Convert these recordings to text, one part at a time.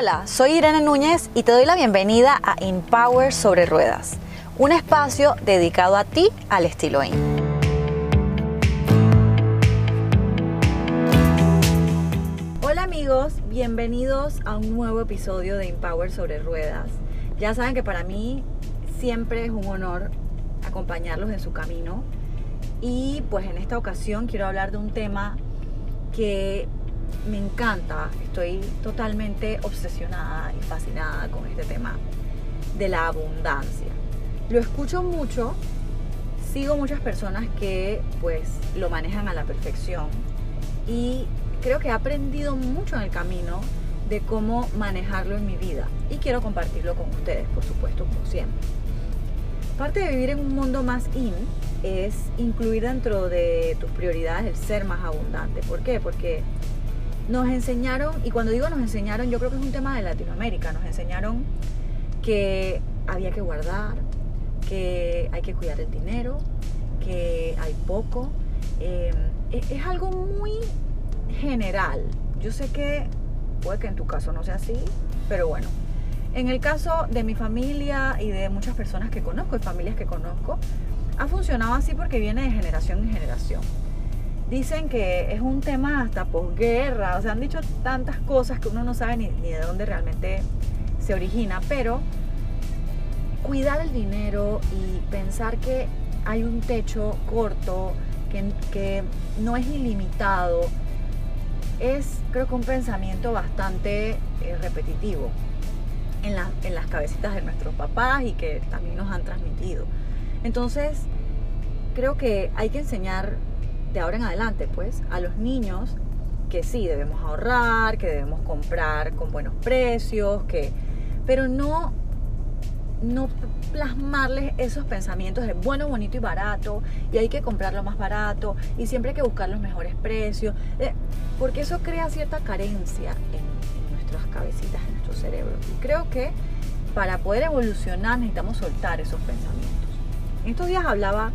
Hola, soy Irene Núñez y te doy la bienvenida a Empower sobre Ruedas, un espacio dedicado a ti al estilo IN. Hola amigos, bienvenidos a un nuevo episodio de Empower sobre Ruedas. Ya saben que para mí siempre es un honor acompañarlos en su camino y pues en esta ocasión quiero hablar de un tema que me encanta, estoy totalmente obsesionada y fascinada con este tema de la abundancia. Lo escucho mucho, sigo muchas personas que pues lo manejan a la perfección y creo que he aprendido mucho en el camino de cómo manejarlo en mi vida y quiero compartirlo con ustedes, por supuesto, como siempre. Parte de vivir en un mundo más in es incluir dentro de tus prioridades el ser más abundante. ¿Por qué? Porque nos enseñaron, y cuando digo nos enseñaron, yo creo que es un tema de Latinoamérica, nos enseñaron que había que guardar, que hay que cuidar el dinero, que hay poco. Em, es, es algo muy general. Yo sé que puede que en tu caso no sea así, pero bueno. En el caso de mi familia y de muchas personas que conozco y familias que conozco, ha funcionado así porque viene de generación en generación. Dicen que es un tema hasta posguerra, o sea, han dicho tantas cosas que uno no sabe ni, de dónde realmente se origina, pero cuidar el dinero y pensar que hay un techo corto, que, que no es ilimitado, es creo que un pensamiento bastante eh, repetitivo en, en las cabecitas de nuestros papás y que también nos han transmitido. Entonces, creo que hay que enseñar de ahora en adelante, pues, a los niños que sí, debemos ahorrar, que debemos comprar con buenos precios, que, pero no, no plasmarles esos pensamientos de bueno, bonito y barato, y hay que comprarlo más barato, y siempre hay que buscar los mejores precios, eh, porque eso crea cierta carencia en, en nuestras cabecitas, en nuestro cerebro. Y creo que para poder evolucionar necesitamos soltar esos pensamientos. En estos días hablaba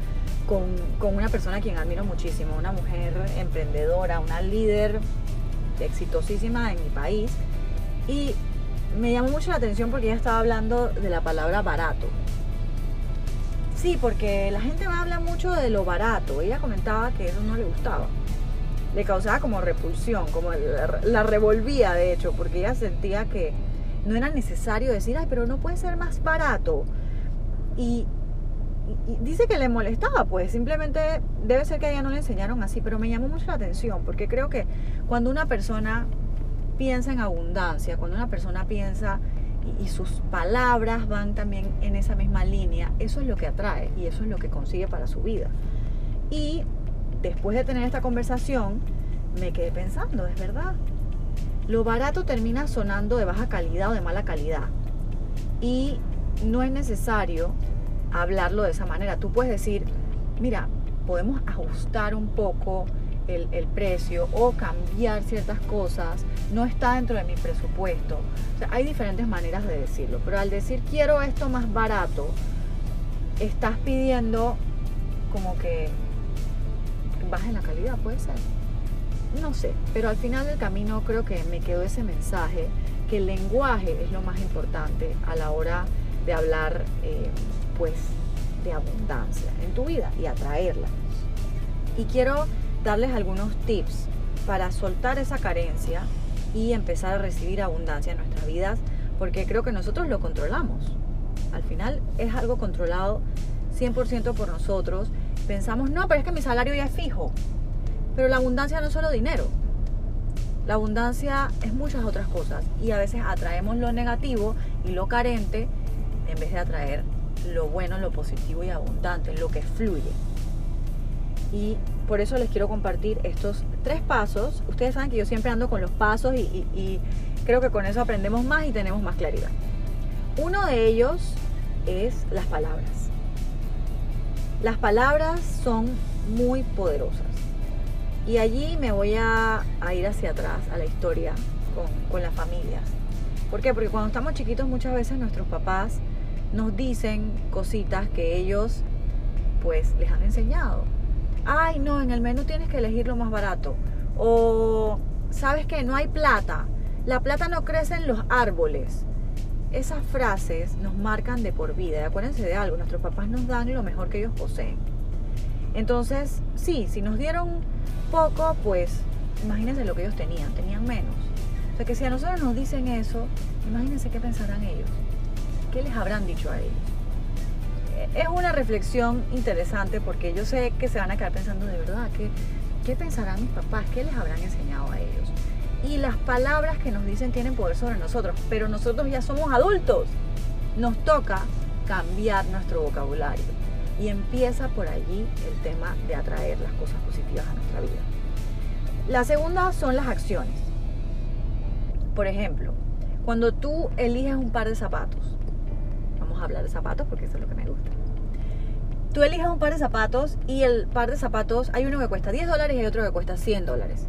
con, una persona a quien admiro muchísimo, una mujer emprendedora, una líder exitosísima en mi país. Y me llamó mucho la atención porque ella estaba hablando de la palabra barato. Sí, porque la gente me habla mucho de lo barato. Ella comentaba que eso no le gustaba. Le causaba como repulsión, como la revolvía de hecho, porque ella sentía que no era necesario decir, ay, pero no puede ser más barato. Y y dice que le molestaba, pues simplemente debe ser que a ella no le enseñaron así, pero me llamó mucho la atención porque creo que cuando una persona piensa en abundancia, cuando una persona piensa y, sus palabras van también en esa misma línea, eso es lo que atrae y eso es lo que consigue para su vida. Y después de tener esta conversación, me quedé pensando, es verdad, lo barato termina sonando de baja calidad o de mala calidad. Y no es necesario hablarlo de esa manera. Tú puedes decir, mira, podemos ajustar un poco el, precio o cambiar ciertas cosas, no está dentro de mi presupuesto. Hay diferentes maneras de decirlo, pero al decir quiero esto más barato, estás pidiendo como que baje la calidad, puede ser. No sé, pero al final del camino creo que me quedó ese mensaje que el lenguaje es lo más importante a la hora de hablar eh, pues de abundancia en tu vida y atraerla. Y quiero darles algunos tips para soltar esa carencia y empezar a recibir abundancia en nuestras vidas, porque creo que nosotros lo controlamos. Al final es algo controlado 100% por nosotros. Pensamos, no, pero es que mi salario ya es fijo. Pero la abundancia no es solo dinero. La abundancia es muchas otras cosas y a veces atraemos lo negativo y lo carente en vez de atraer lo bueno, lo positivo y abundante, lo que fluye. Y por eso les quiero compartir estos tres pasos. Ustedes saben que yo siempre ando con los pasos y, creo que con eso aprendemos más y tenemos más claridad. Uno de ellos es las palabras. Las palabras son muy poderosas. Y allí me voy a, ir hacia atrás, a la historia con, con las familias. ¿Por qué? Porque cuando estamos chiquitos muchas veces nuestros papás nos dicen cositas que ellos pues les han enseñado. Ay, no, en el menú tienes que elegir lo más barato. O sabes que no hay plata. La plata no crece en los árboles. Esas frases nos marcan de por vida. Y acuérdense de algo, nuestros papás nos dan lo mejor que ellos poseen. Entonces, sí, si nos dieron poco, pues imagínense lo que ellos tenían, tenían menos. O sea que si a nosotros nos dicen eso, imagínense qué pensarán ellos. ¿Qué les habrán dicho a ellos? Es una reflexión interesante porque yo sé que se van a quedar pensando de verdad, ¿qué, qué pensarán mis papás? ¿Qué les habrán enseñado a ellos? Y las palabras que nos dicen tienen poder sobre nosotros, pero nosotros ya somos adultos. Nos toca cambiar nuestro vocabulario. Y empieza por allí el tema de atraer las cosas positivas a nuestra vida. La segunda son las acciones. Por ejemplo, cuando tú eliges un par de zapatos, hablar de zapatos porque eso es lo que me gusta. Tú eliges un par de zapatos y el par de zapatos, hay uno que cuesta 10 dólares y otro que cuesta 100 dólares.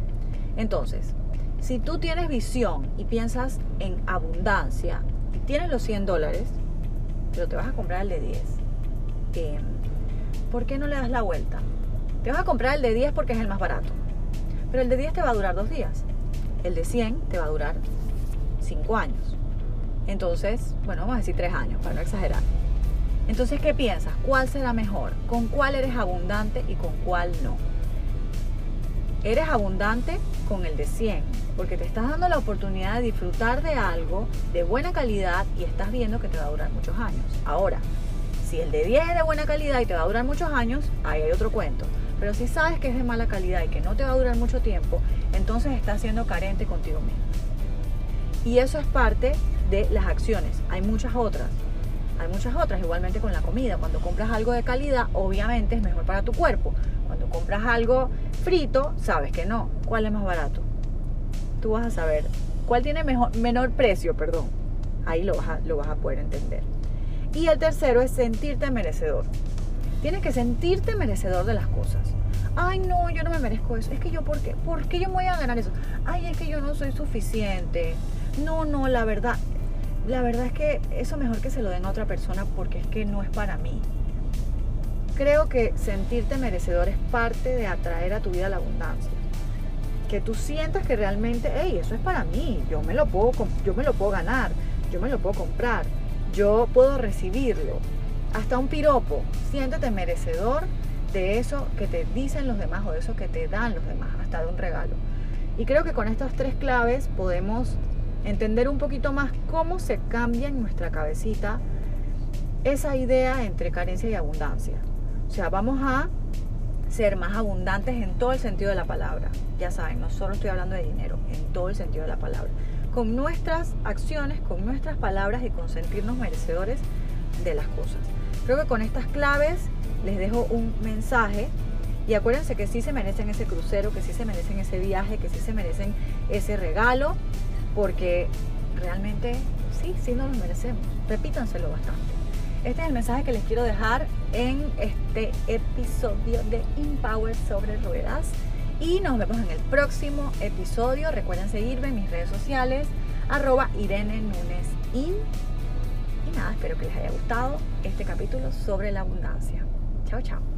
Entonces, si tú tienes visión y piensas en abundancia y tienes los 100 dólares, pero te vas a comprar el de 10, eh, ¿por qué no le das la vuelta? Te vas a comprar el de 10 porque es el más barato, pero el de 10 te va a durar dos días, el de 100 te va a durar 5 años. Entonces, bueno, vamos a decir 3 años para no exagerar. Entonces, ¿qué piensas? ¿Cuál será mejor? ¿Con cuál eres abundante y con cuál no? Eres abundante con el de 100, porque te estás dando la oportunidad de disfrutar de algo de buena calidad y estás viendo que te va a durar muchos años. Ahora, si el de 10 es de buena calidad y te va a durar muchos años, ahí hay otro cuento. Pero si sabes que es de mala calidad y que no te va a durar mucho tiempo, entonces estás siendo carente contigo mismo. Y eso es parte de las acciones. Hay muchas otras. Hay muchas otras, igualmente con la comida. Cuando compras algo de calidad, obviamente es mejor para tu cuerpo. Cuando compras algo frito, sabes que no. ¿Cuál es más barato? Tú vas a saber cuál tiene mejor, menor precio, perdón. Ahí lo vas, a, lo vas a poder entender. Y el tercero es sentirte merecedor. Tienes que sentirte merecedor de las cosas. Ay, no, yo no me merezco eso. Es que yo, ¿por qué? ¿Por qué yo me voy a ganar eso? Ay, es que yo no soy suficiente. No, no, la verdad, la verdad es que eso mejor que se lo den a otra persona porque es que no es para mí. Creo que sentirte merecedor es parte de atraer a tu vida la abundancia. Que tú sientas que realmente, hey, eso es para mí, yo me lo puedo, yo me lo puedo ganar, yo me lo puedo comprar, yo puedo recibirlo. Hasta un piropo, siéntete merecedor de eso que te dicen los demás o de eso que te dan los demás, hasta de un regalo. Y creo que con estas tres claves podemos entender un poquito más cómo se cambia en nuestra cabecita esa idea entre carencia y abundancia. O sea, vamos a ser más abundantes en todo el sentido de la palabra. Ya saben, no solo estoy hablando de dinero, en todo el sentido de la palabra. Con nuestras acciones, con nuestras palabras y con sentirnos merecedores de las cosas. Creo que con estas claves les dejo un mensaje y acuérdense que sí se merecen ese crucero, que sí se merecen ese viaje, que sí se merecen ese regalo, porque realmente sí, sí nos lo merecemos. Repítanselo bastante. Este es el mensaje que les quiero dejar en este episodio de Empower sobre ruedas. Y nos vemos en el próximo episodio. Recuerden seguirme en mis redes sociales, arroba Irene Nunes Y nada, espero que les haya gustado este capítulo sobre la abundancia. Chao, chao.